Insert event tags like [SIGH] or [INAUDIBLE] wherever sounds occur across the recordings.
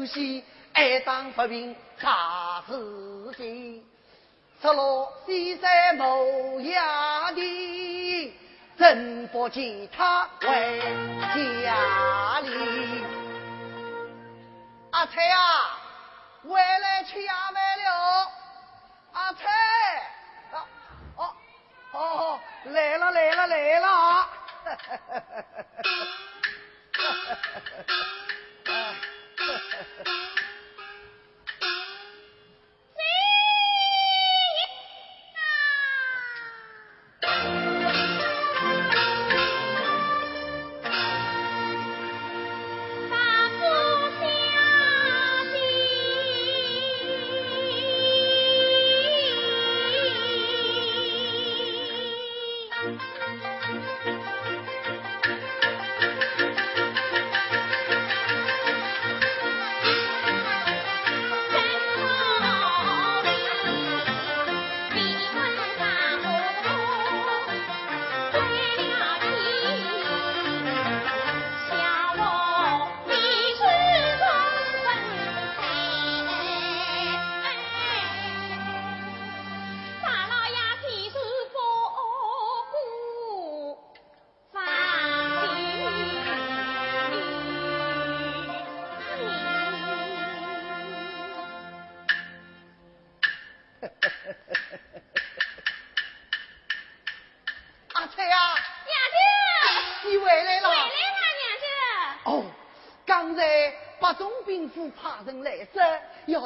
真欢喜，爱当不平查事情，失落西山某衙的，真不见他回家里。阿彩啊，回来吃衙门了。阿彩，哦哦，来了来了来了。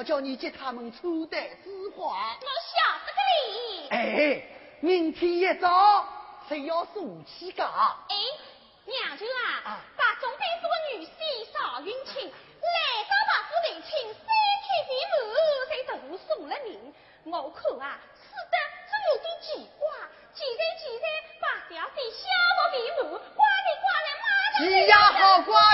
叫你接他们出代之花，我晓得个理。哎，明天一早谁要送起家？哎，娘舅啊，把总兵府的女婿邵云清来到把府定亲三天的母，才同送了命。我看啊，死的这有点奇怪。既然既然把吊的消磨的母，挂的挂在马上。急也好，挂也好，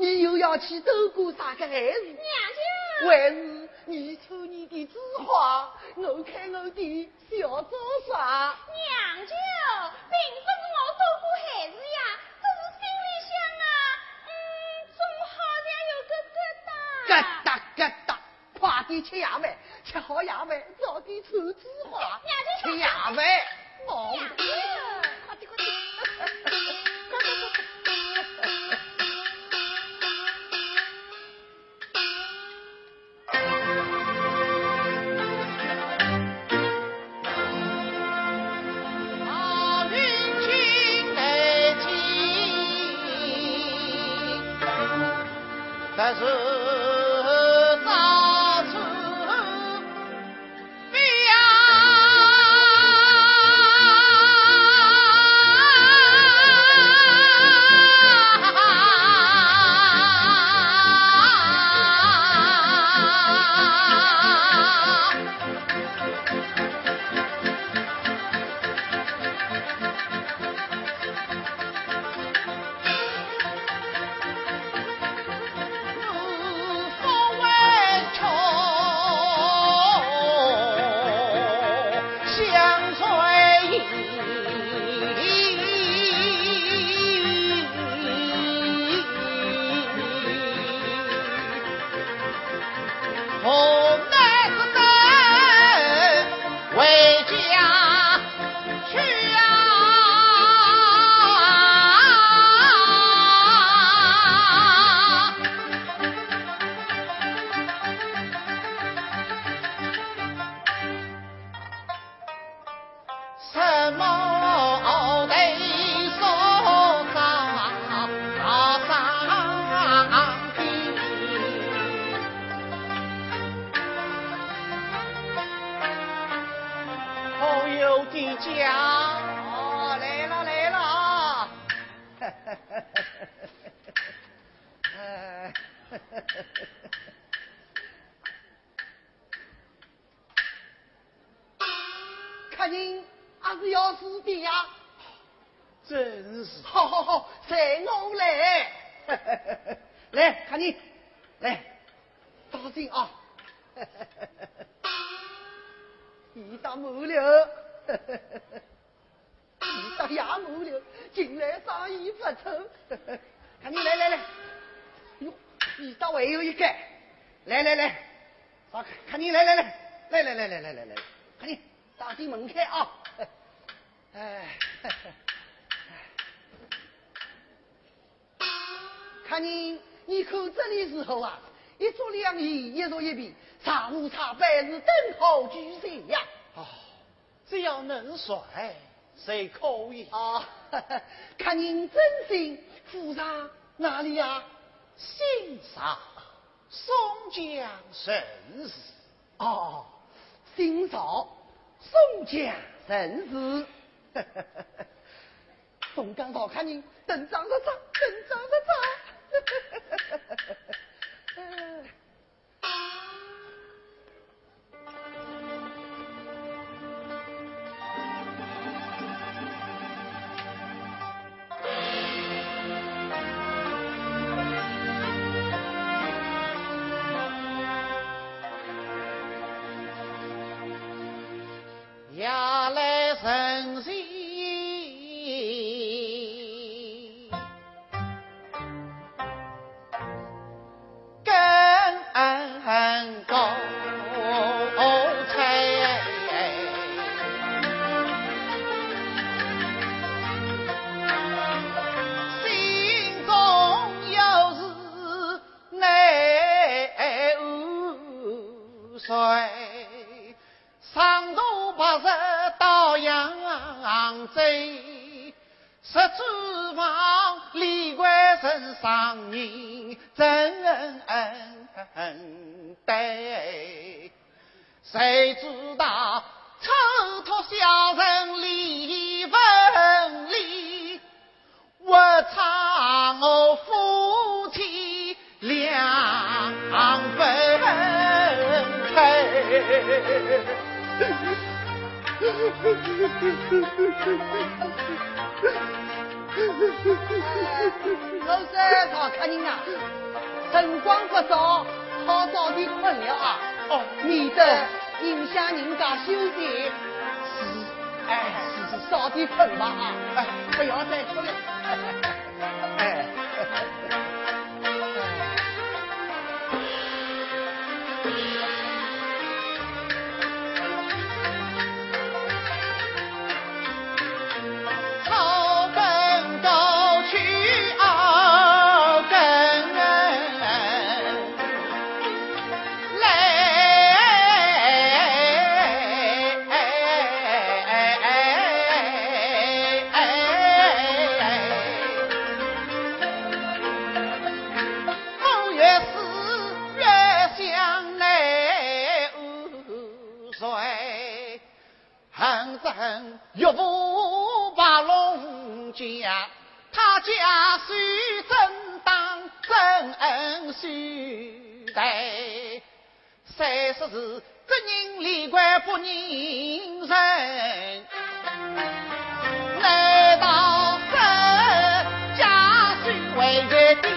你又要去走过啥个害事？娘舅。还是你出你的字画，我看我的小做啥？娘舅，并不是我做过害事呀，只是心里想啊，嗯，总好像有个疙瘩。疙瘩疙瘩，快点吃夜饭，吃好夜饭早点出字画。娘舅，吃夜饭。娘 Jesus. 来，看你大进门开啊！哎，[LAUGHS] 看你，你看这里时候啊，一桌两椅，一桌一比，茶壶茶杯是灯泡俱全呀。哦，只要能帅，谁可以？啊，[LAUGHS] 看您真心，府上哪里呀？心上宋江甚是。哦，欣赏 [LAUGHS] 宋江神事，宋江好看你，等张着张，等张着张，[LAUGHS] 长途跋涉到扬州，十指望李官人上人真恩待，谁知道抽脱小人李文礼，我唱我夫妻两分开。老三他看你啊，晨光不早，好早点困了啊，哦，免得影响人家休息。是，哎，是是，早点困吧啊，哎，不要再困了。哎。横，恨不恨岳父把龙家，他家虽正当正恩秀，虽说是只任李怪不认人。难道这家虽为月的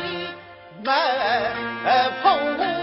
门？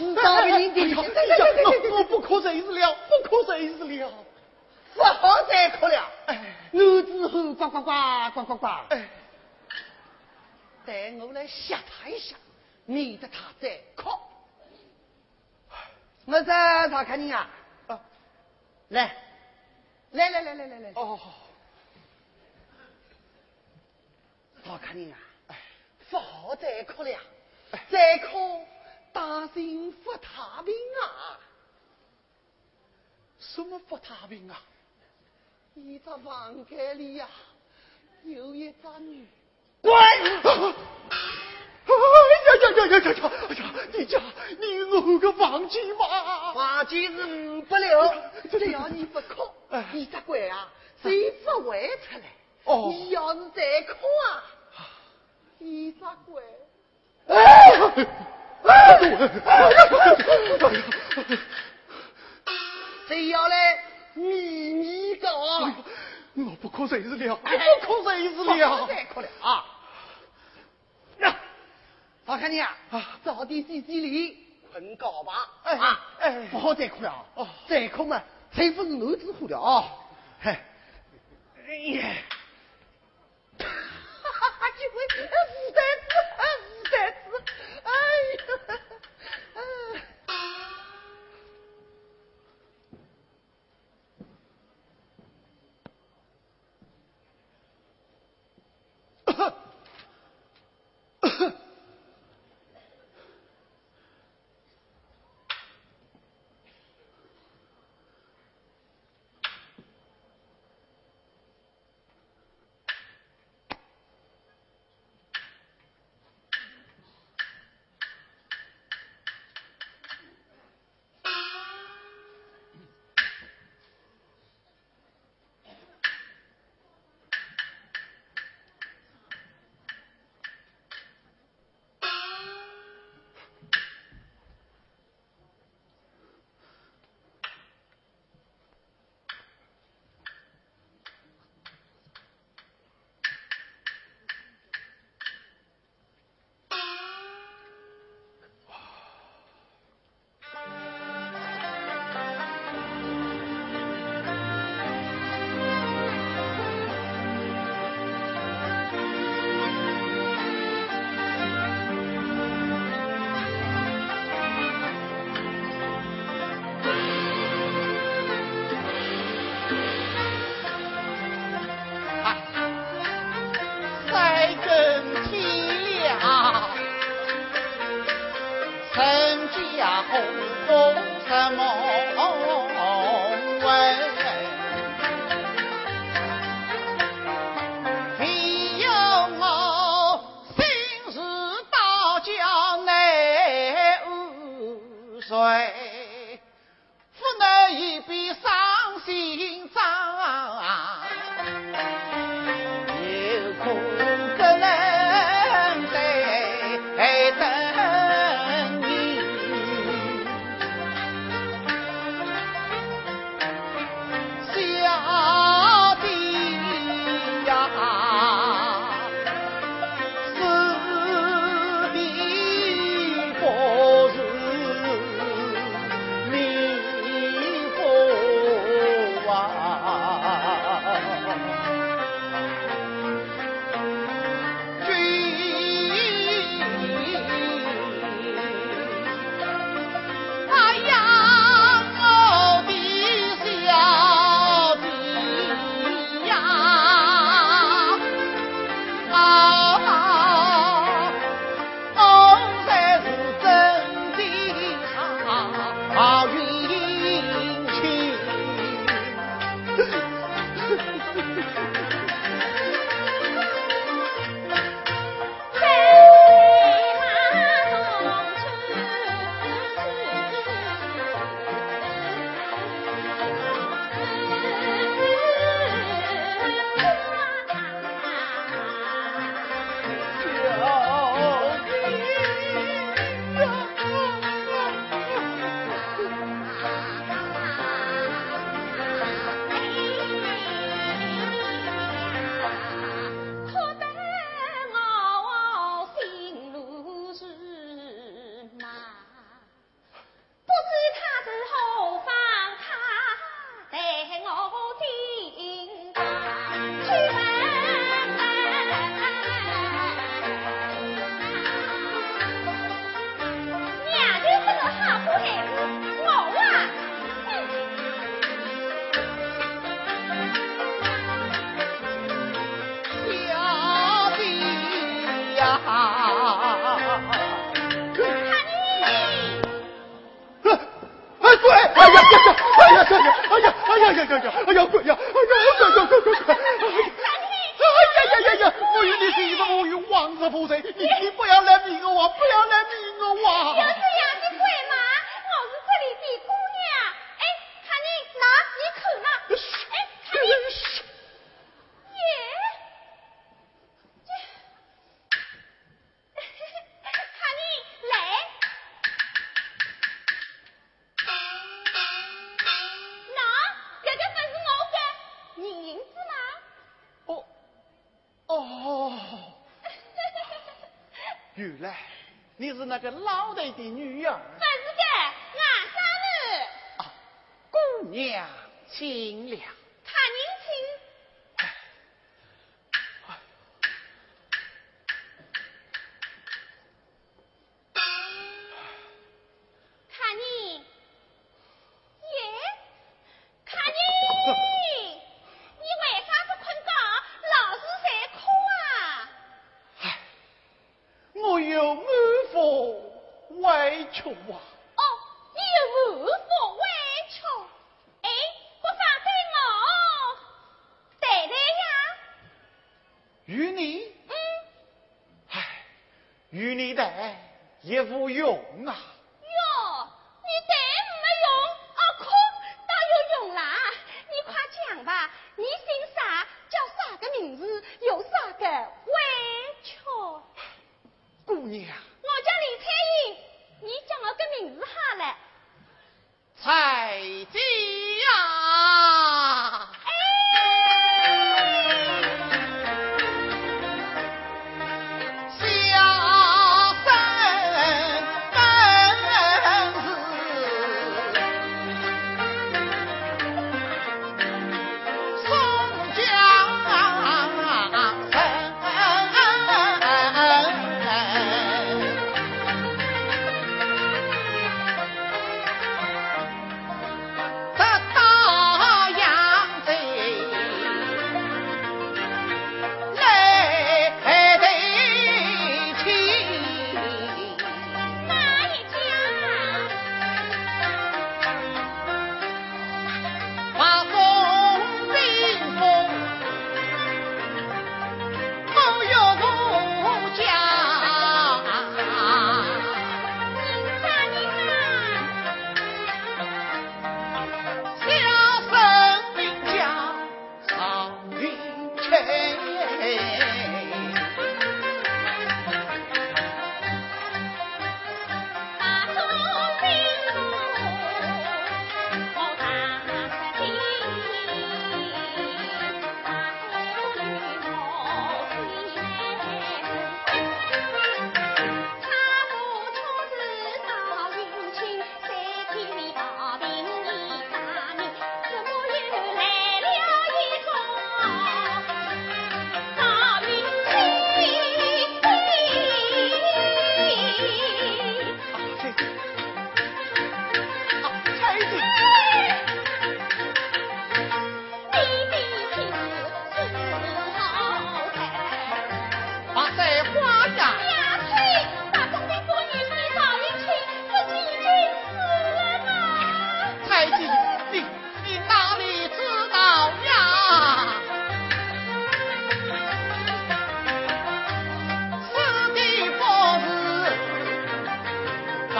如何？是找别人的？我不可这事了，不累死了，不好再哭了。哎，我之后呱呱呱呱呱呱。哎，待我来吓他一下，免得他再哭。我在查看你啊，来，来来来来来来。哦，查看你啊，哎，不好再哭了，再哭大心福太平啊！什么不太平啊？一只房间里呀，有一只女。滚！哎呀呀呀呀呀呀！哎呀，你家你我个房间嘛？房间是五不了，只要你不哭，你只鬼啊，谁不会出来？哦，你要是再哭啊，你只鬼。哎！[LAUGHS] 谁要来秘密告？我不哭谁是了？不哭谁是了？再哭了啊！我看你啊，早点洗洗脸，困觉吧。啊，哎，不好再哭了。啊，再哭嘛，才不是我之祸了啊。嘿，哎呀，[LAUGHS] 哈哈哈，也无用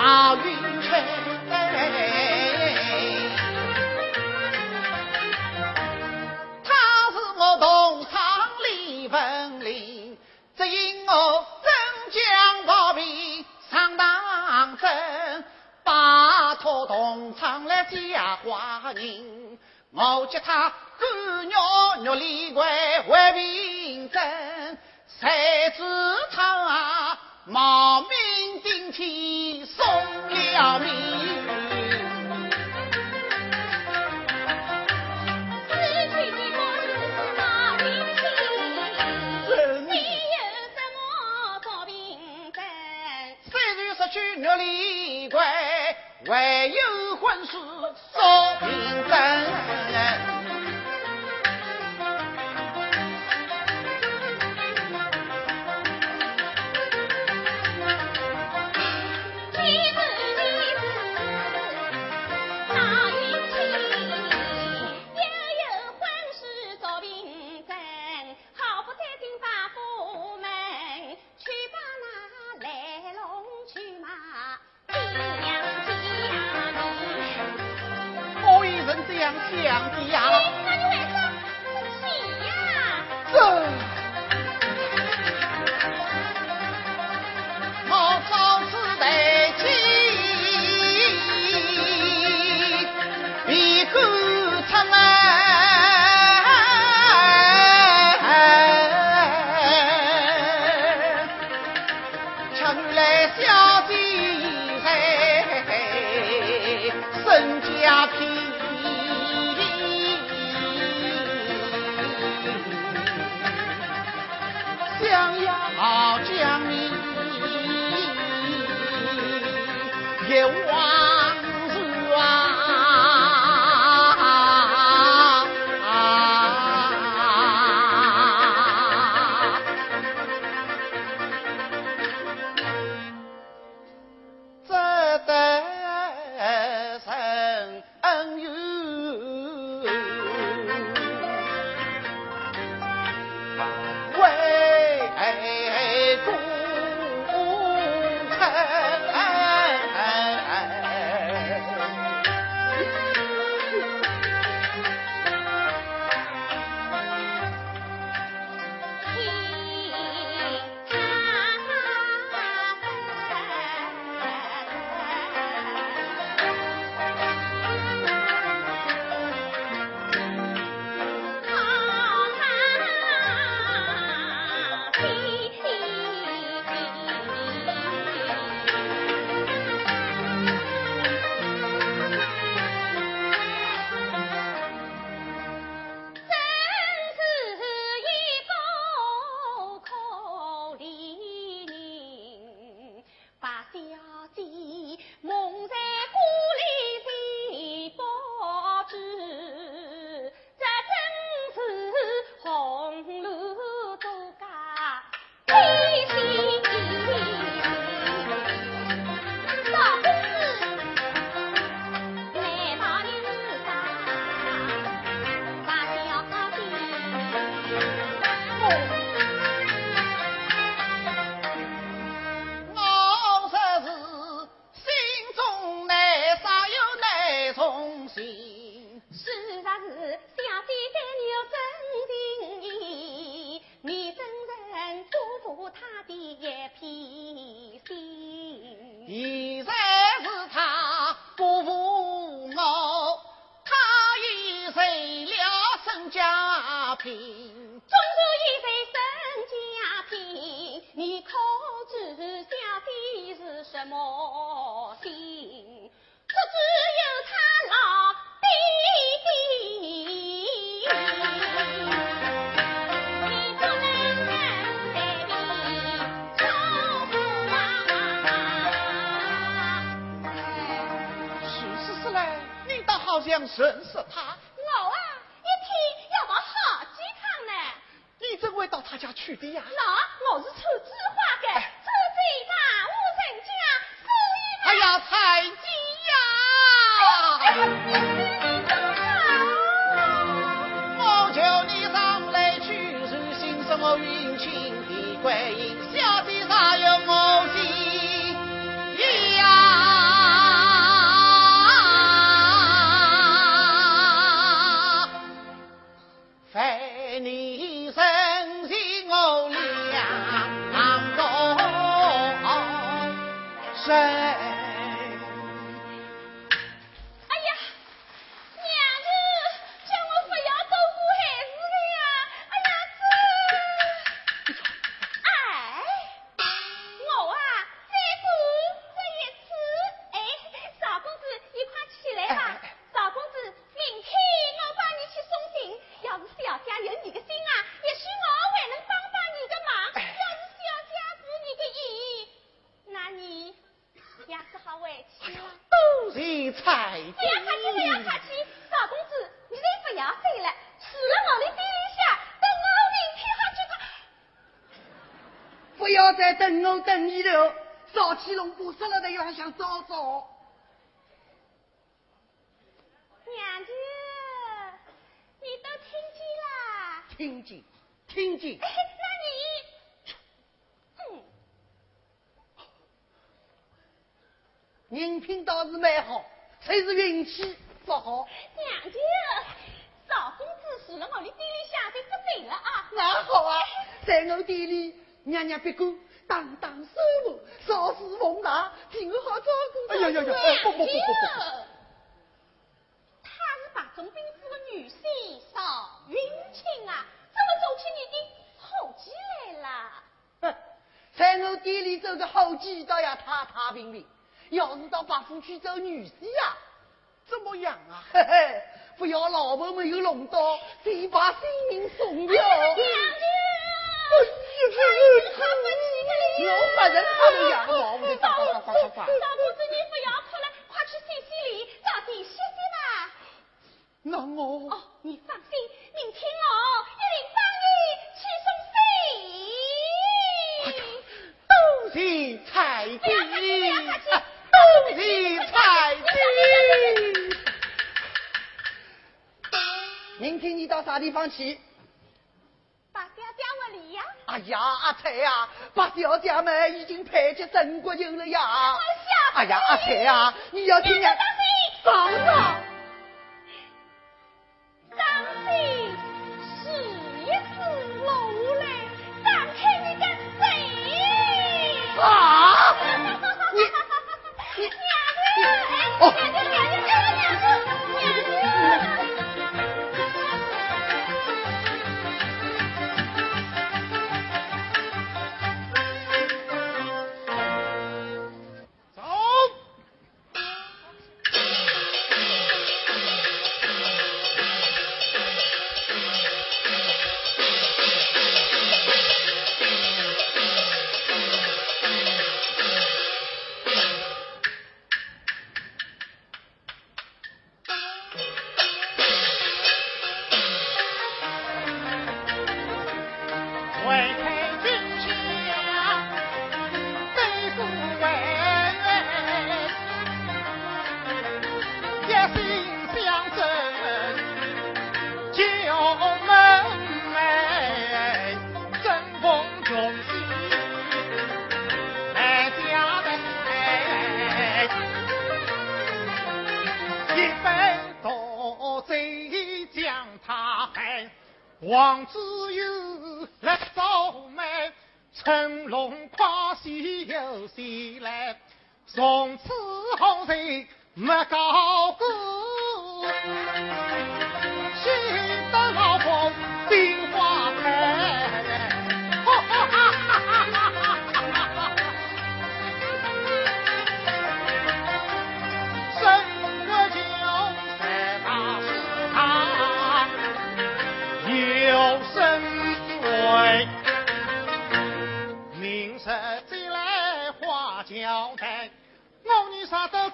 大云飞，他是我同窗李文林，只因我镇江包皮上当真，把错同窗来嫁坏人。我觉他狗肉肉里怪，坏平震，谁知他？冒名顶替送了命失去的没有什么做凭证虽然失去玉礼唯有婚事做凭证啊。想认识他，我啊，一天要跑好几趟呢。你怎会到他家去的呀？那我是出字人品倒是蛮好，才是运气不好。娘舅，赵公子住了我的店里下就不对了啊。那好啊，在我店里，娘娘别过，当当守护，少事奉大，挺好照顾。哎呀呀呀！不不不不不！他是白总兵府的女婿邵云清啊，怎么做起你的后继来了？哼，在我店里做个后继，倒要踏踏平平。要是到白府去做女婿呀，怎么样啊？[LAUGHS] 嘿嘿，不要老婆没有弄到，谁把性命送掉？他真看不起你，我他们两个，我就打打打打打打。嫂子，你不要哭了，快去洗洗脸，早点休息吧。那我……哦，你放心，明天我一定帮你去送信。东篱采菊，东篱采菊。明天你到啥地方去？哎呀，阿彩呀，把小姐们已经派去中国营了呀。哎呀，阿彩呀，你要听呀。上上。当心是一只路来张开你的嘴。啊！你西来，从此后人没高过，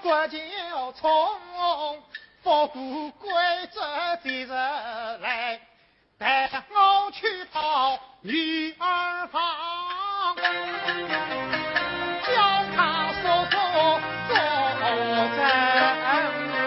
国舅从，不顾规则的人来，带我去讨女儿房，叫他说说做证。